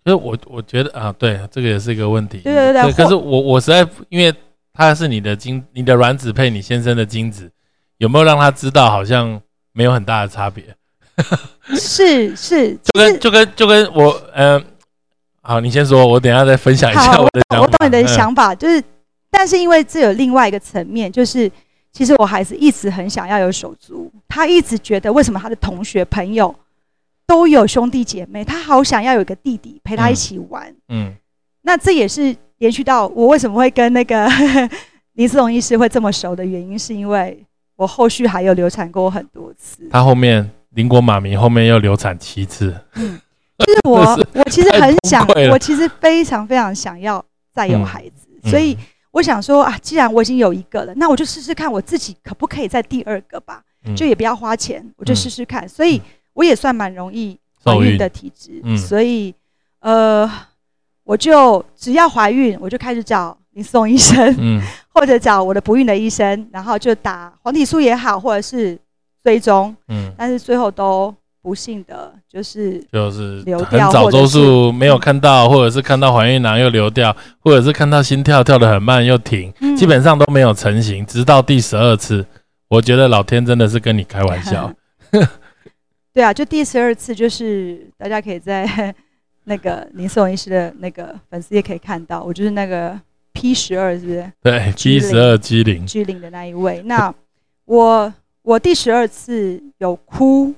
所以，我我觉得啊，对，这个也是一个问题。对对对。可是我我实在，因为他是你的精，你的卵子配你先生的精子，有没有让他知道？好像没有很大的差别。是是，就跟就跟就跟我，嗯，好，你先说，我等下再分享一下我的想法。我懂你的想法，就是。但是因为这有另外一个层面，就是其实我孩子一直很想要有手足，他一直觉得为什么他的同学朋友都有兄弟姐妹，他好想要有一个弟弟陪他一起玩。嗯，那这也是延续到我为什么会跟那个 林思荣医师会这么熟的原因，是因为我后续还有流产过很多次。他后面林国马明后面又流产七次。嗯，就是我 我其实很想，我其实非常非常想要再有孩子，所以我想说啊，既然我已经有一个了，那我就试试看我自己可不可以再第二个吧，就也不要花钱，我就试试看。所以我也算蛮容易怀孕的体质，所以呃，我就只要怀孕，我就开始找林松医生，嗯，或者找我的不孕的医生，然后就打黄体素也好，或者是追踪，嗯，但是最后都。不幸的就是就是流掉，早周数没有看到，或者是看到怀孕囊又流掉，或者是看到心跳跳得很慢又停，基本上都没有成型，直到第十二次，我觉得老天真的是跟你开玩笑。对啊，就第十二次，就是大家可以在 那个林思荣医师的那个粉丝也可以看到，我就是那个 P 十二，是不是？对，P 十二 G 零 G 零的那一位。那我我第十二次有哭。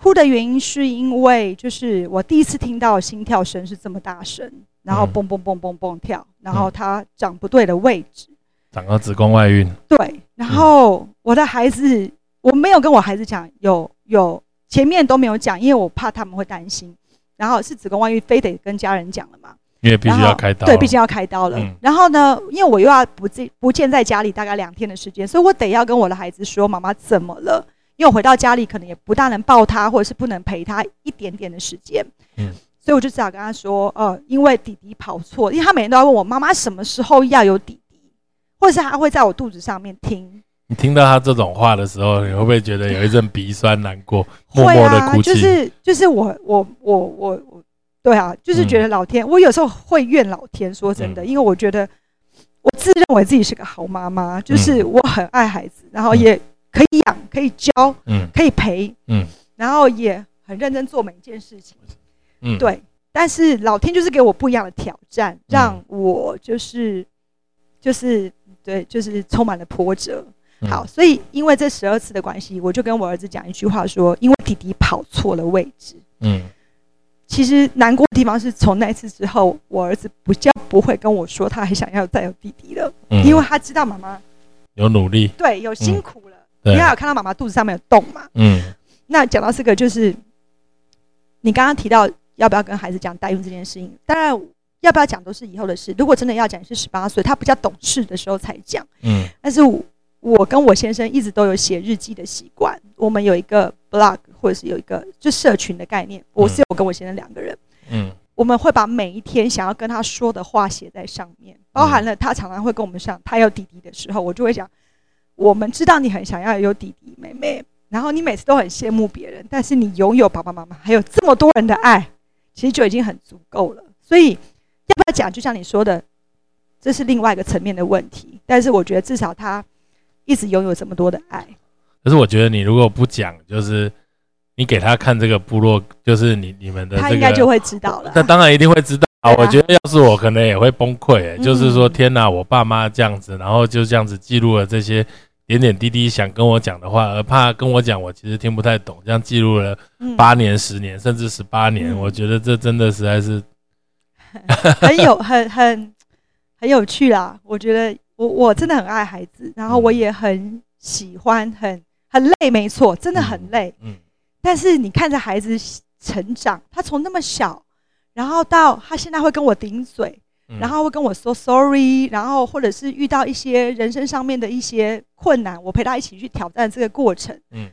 哭的原因是因为，就是我第一次听到心跳声是这么大声，然后蹦蹦蹦蹦蹦跳，然后它长不对的位置，长到子宫外孕。对，然后我的孩子，我没有跟我孩子讲，有有前面都没有讲，因为我怕他们会担心。然后是子宫外孕，非得跟家人讲了嘛？因为必须要开刀，对，毕竟要开刀了。然后呢，因为我又要不见不见在家里大概两天的时间，所以我得要跟我的孩子说，妈妈怎么了？因为我回到家里，可能也不大能抱他，或者是不能陪他一点点的时间。嗯，所以我就只好跟他说：“呃，因为弟弟跑错，因为他每天都要问我妈妈什么时候要有弟弟，或者是他会在我肚子上面听。你听到他这种话的时候，你会不会觉得有一阵鼻酸难过，默默的哭泣？就是就是我我我我我，对啊，就是觉得老天，我有时候会怨老天。说真的，因为我觉得我自认为自己是个好妈妈，就是我很爱孩子，然后也。可以养，可以教，嗯，可以陪，嗯，然后也很认真做每一件事情，嗯，对。但是老天就是给我不一样的挑战，让我就是就是对，就是充满了波折。好，所以因为这十二次的关系，我就跟我儿子讲一句话说：因为弟弟跑错了位置。嗯，其实难过的地方是从那次之后，我儿子不叫不会跟我说他还想要再有弟弟了，因为他知道妈妈有努力，对，有辛苦。你该有看到妈妈肚子上面有洞嘛？嗯，那讲到这个，就是你刚刚提到要不要跟孩子讲代孕这件事情，当然要不要讲都是以后的事。如果真的要讲，是十八岁他比较懂事的时候才讲。嗯，但是我跟我先生一直都有写日记的习惯，我们有一个 blog 或者是有一个就社群的概念。我是我跟我先生两个人，嗯，我们会把每一天想要跟他说的话写在上面，包含了他常常会跟我们上他有弟弟的时候，我就会讲。我们知道你很想要有弟弟妹妹，然后你每次都很羡慕别人，但是你拥有爸爸妈妈还有这么多人的爱，其实就已经很足够了。所以要不要讲？就像你说的，这是另外一个层面的问题。但是我觉得至少他一直拥有这么多的爱。可是我觉得你如果不讲，就是你给他看这个部落，就是你你们的，他应该就会知道了。那当然一定会知道。啊，我觉得要是我，可能也会崩溃。就是说，天哪，我爸妈这样子，然后就这样子记录了这些。点点滴滴想跟我讲的话，而怕跟我讲，我其实听不太懂。这样记录了八年、十年，甚至十八年，我觉得这真的实在是 很有、很、很、很有趣啦。我觉得我我真的很爱孩子，然后我也很喜欢，很很累，没错，真的很累。嗯。但是你看着孩子成长，他从那么小，然后到他现在会跟我顶嘴。然后会跟我说 sorry，然后或者是遇到一些人生上面的一些困难，我陪他一起去挑战这个过程。嗯，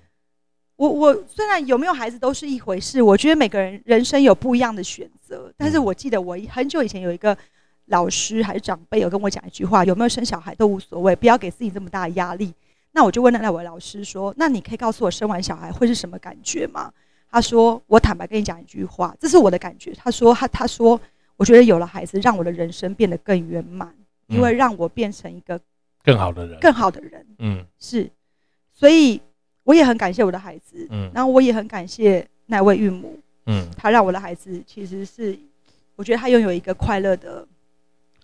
我我虽然有没有孩子都是一回事，我觉得每个人人生有不一样的选择。但是我记得我很久以前有一个老师还是长辈有跟我讲一句话：有没有生小孩都无所谓，不要给自己这么大的压力。那我就问那那位老师说：那你可以告诉我生完小孩会是什么感觉吗？他说：我坦白跟你讲一句话，这是我的感觉。他说他他说。我觉得有了孩子，让我的人生变得更圆满，因为让我变成一个更好的人，更好的人。嗯，是，所以我也很感谢我的孩子。嗯，然后我也很感谢那位孕母。嗯，她让我的孩子其实是，我觉得她拥有一个快乐的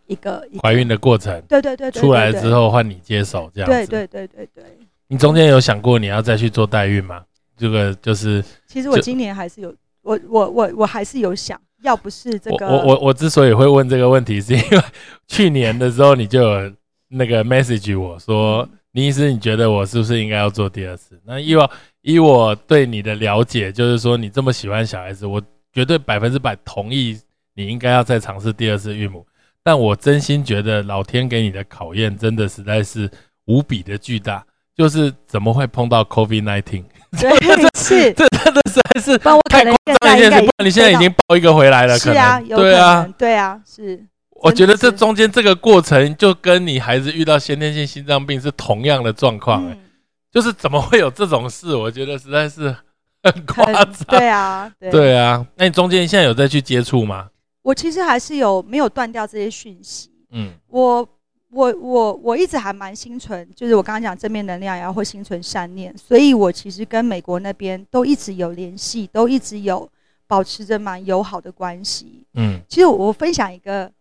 一个怀孕的过程。对对对，出来之后换你接手这样子。对对对对对。你中间有想过你要再去做代孕吗？这个就是，其实我今年还是有，我我我我还是有想。要不是这个，我我我之所以会问这个问题，是因为 去年的时候你就有那个 message 我说，林医师，你觉得我是不是应该要做第二次？那以我以我对你的了解，就是说你这么喜欢小孩子，我绝对百分之百同意你应该要再尝试第二次孕母。但我真心觉得老天给你的考验真的实在是无比的巨大，就是怎么会碰到 COVID nineteen？对，是，这真的实在是太夸张一件事。不然你现在已经抱一个回来了，是啊，对啊，对啊，是。我觉得这中间这个过程就跟你孩子遇到先天性心脏病是同样的状况，哎，就是怎么会有这种事？我觉得实在是很夸张。对啊，对啊。那你中间现在有再去接触吗？我其实还是有没有断掉这些讯息。嗯，我我我我一直还蛮心存，就是我刚刚讲正面能量，然后会心存善念，所以我其实跟美国那边都一直有联系，都一直有保持着蛮友好的关系。嗯，其实我分享一个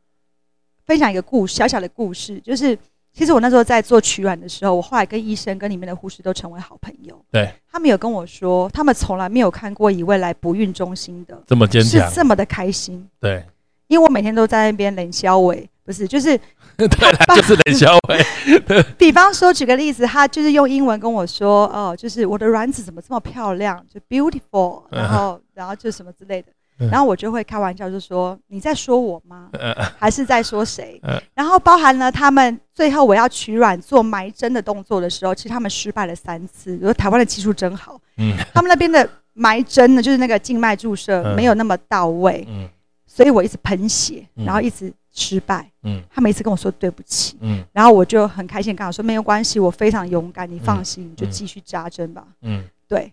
分享一个故小小的故事，就是其实我那时候在做取卵的时候，我后来跟医生跟里面的护士都成为好朋友。对，他们有跟我说，他们从来没有看过一位来不孕中心的这么坚强，是这么的开心。对。因为我每天都在那边冷消尾，不是，就是 对，就是冷消尾。比方说，举个例子，他就是用英文跟我说：“哦，就是我的卵子怎么这么漂亮，就 beautiful，然后，然后就什么之类的。”然后我就会开玩笑就说：“你在说我吗？还是在说谁？”然后包含了他们最后我要取卵做埋针的动作的时候，其实他们失败了三次。如说台湾的技术真好，嗯，他们那边的埋针呢，就是那个静脉注射没有那么到位，嗯。所以我一直喷血，然后一直失败。嗯，他每次跟我说对不起。嗯，然后我就很开心，跟他说没有关系，我非常勇敢，你放心，你就继续扎针吧。嗯，对。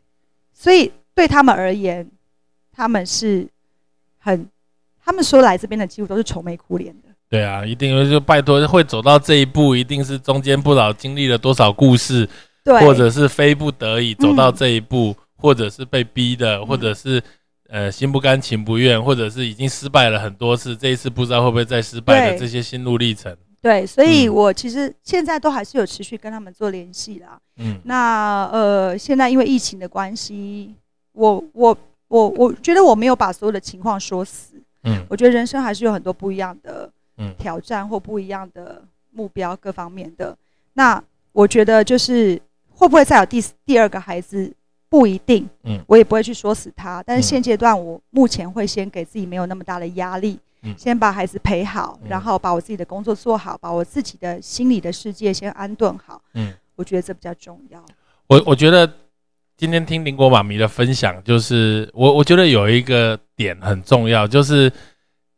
所以对他们而言，他们是很，他们说来这边的几乎都是愁眉苦脸的。对啊，一定就拜托会走到这一步，一定是中间不老经历了多少故事，对，或者是非不得已走到这一步，或者是被逼的，或者是。呃，心不甘情不愿，或者是已经失败了很多次，这一次不知道会不会再失败的这些心路历程。对，所以我其实现在都还是有持续跟他们做联系啦。嗯，那呃，现在因为疫情的关系，我我我我觉得我没有把所有的情况说死。嗯，我觉得人生还是有很多不一样的挑战或不一样的目标各方面的。那我觉得就是会不会再有第第二个孩子？不一定，嗯，我也不会去说死他。但是现阶段，我目前会先给自己没有那么大的压力，嗯，先把孩子陪好，然后把我自己的工作做好，把我自己的心理的世界先安顿好，嗯，我觉得这比较重要。我我觉得今天听林国妈咪的分享，就是我我觉得有一个点很重要，就是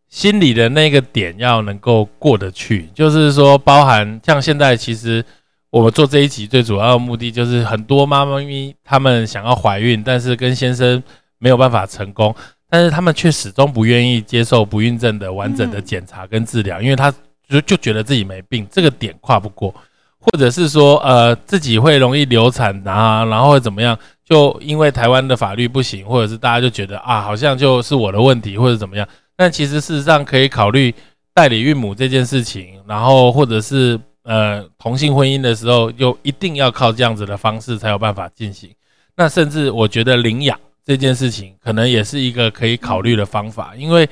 心里的那个点要能够过得去，就是说包含像现在其实。我们做这一集最主要的目的就是很多妈妈咪她们想要怀孕，但是跟先生没有办法成功，但是他们却始终不愿意接受不孕症的完整的检查跟治疗，因为他就就觉得自己没病，这个点跨不过，或者是说呃自己会容易流产啊，然后会怎么样，就因为台湾的法律不行，或者是大家就觉得啊好像就是我的问题或者怎么样，但其实事实上可以考虑代理孕母这件事情，然后或者是。呃，同性婚姻的时候，又一定要靠这样子的方式才有办法进行。那甚至我觉得领养这件事情，可能也是一个可以考虑的方法。因为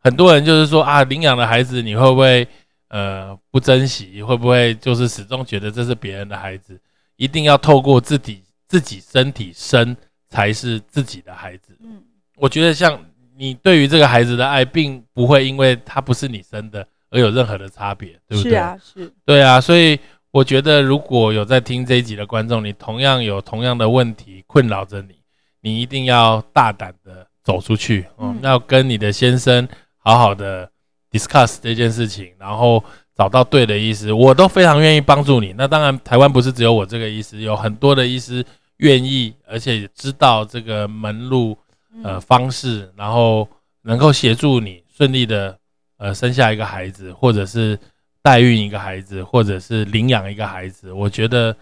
很多人就是说啊，领养的孩子你会不会呃不珍惜？会不会就是始终觉得这是别人的孩子？一定要透过自己自己身体生才是自己的孩子。嗯，我觉得像你对于这个孩子的爱，并不会因为他不是你生的。而有任何的差别，对不对？是啊，是。对啊，所以我觉得，如果有在听这一集的观众，你同样有同样的问题困扰着你，你一定要大胆的走出去，嗯，要跟你的先生好好的 discuss 这件事情，然后找到对的医师，我都非常愿意帮助你。那当然，台湾不是只有我这个医师，有很多的医师愿意，而且知道这个门路呃方式，然后能够协助你顺利的。呃，生下一个孩子，或者是代孕一个孩子，或者是领养一个孩子，我觉得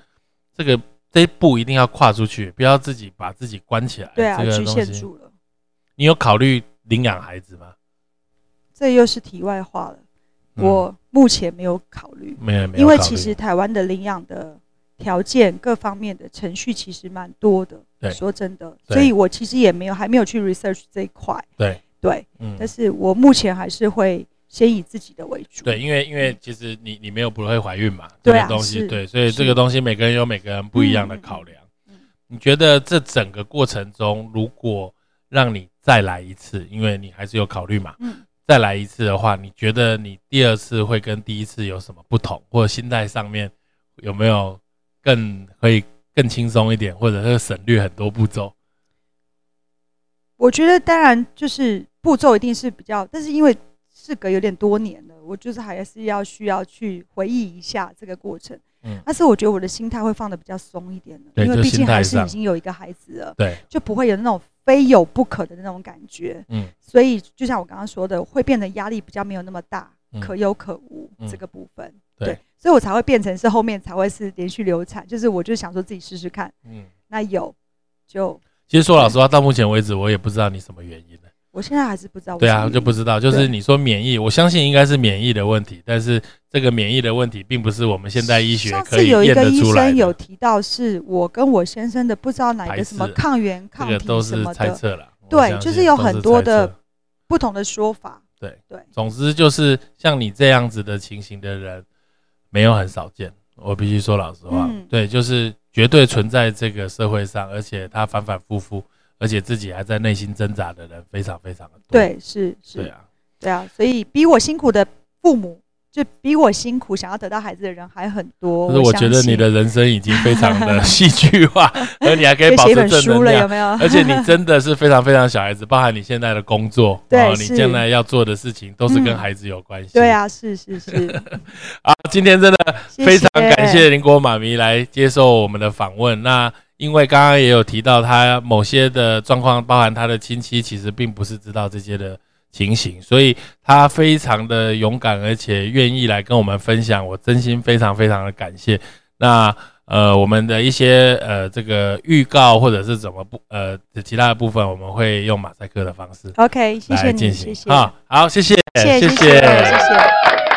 这个这一步一定要跨出去，不要自己把自己关起来。对啊，局限住了。你有考虑领养孩子吗？这又是题外话了。我目前没有考虑，没有，因为其实台湾的领养的条件各方面的程序其实蛮多的。对，说真的，所以我其实也没有还没有去 research 这一块。对。对，嗯，但是我目前还是会先以自己的为主。对，因为因为其实你你没有不会怀孕嘛，这个东西对，所以这个东西每个人有每个人不一样的考量。你觉得这整个过程中，如果让你再来一次，因为你还是有考虑嘛。嗯，再来一次的话，你觉得你第二次会跟第一次有什么不同，或者心态上面有没有更可以更轻松一点，或者是省略很多步骤？我觉得当然就是步骤一定是比较，但是因为事隔有点多年了，我就是还是要需要去回忆一下这个过程。嗯，但是我觉得我的心态会放的比较松一点的，因为毕竟还是已经有一个孩子了，对，就不会有那种非有不可的那种感觉。嗯，所以就像我刚刚说的，会变得压力比较没有那么大，可有可无这个部分。对，所以我才会变成是后面才会是连续流产，就是我就想说自己试试看。嗯，那有就。其实说老实话，到目前为止，我也不知道你什么原因呢。我现在还是不知道。对啊，就不知道。就是你说免疫，我相信应该是免疫的问题，但是这个免疫的问题，并不是我们现代医学可以验得出来。有一个医生有提到，是我跟我先生的不知道哪一个什么抗原抗体什么的。猜测了。对，就是有很多的不同的说法。对对。总之就是像你这样子的情形的人，没有很少见。我必须说老实话，对，就是。绝对存在这个社会上，而且他反反复复，而且自己还在内心挣扎的人非常非常的多。对，是是，对啊，对啊，所以比我辛苦的父母，就比我辛苦想要得到孩子的人还很多。可是我觉得你的人生已经非常的 戏剧化，而你还可以保持正能量，有没有？而且你真的是非常非常小孩子，包含你现在的工作，对，你将来要做的事情都是跟孩子有关系。对啊，是是是。啊，今天真的非常感谢林国妈咪来接受我们的访问。那因为刚刚也有提到，他某些的状况，包含他的亲戚，其实并不是知道这些的情形，所以他非常的勇敢，而且愿意来跟我们分享。我真心非常非常的感谢。那呃，我们的一些呃这个预告或者是怎么不呃其他的部分，我们会用马赛克的方式，OK，谢谢你，谢谢啊，好，谢谢，谢谢，谢谢，谢谢。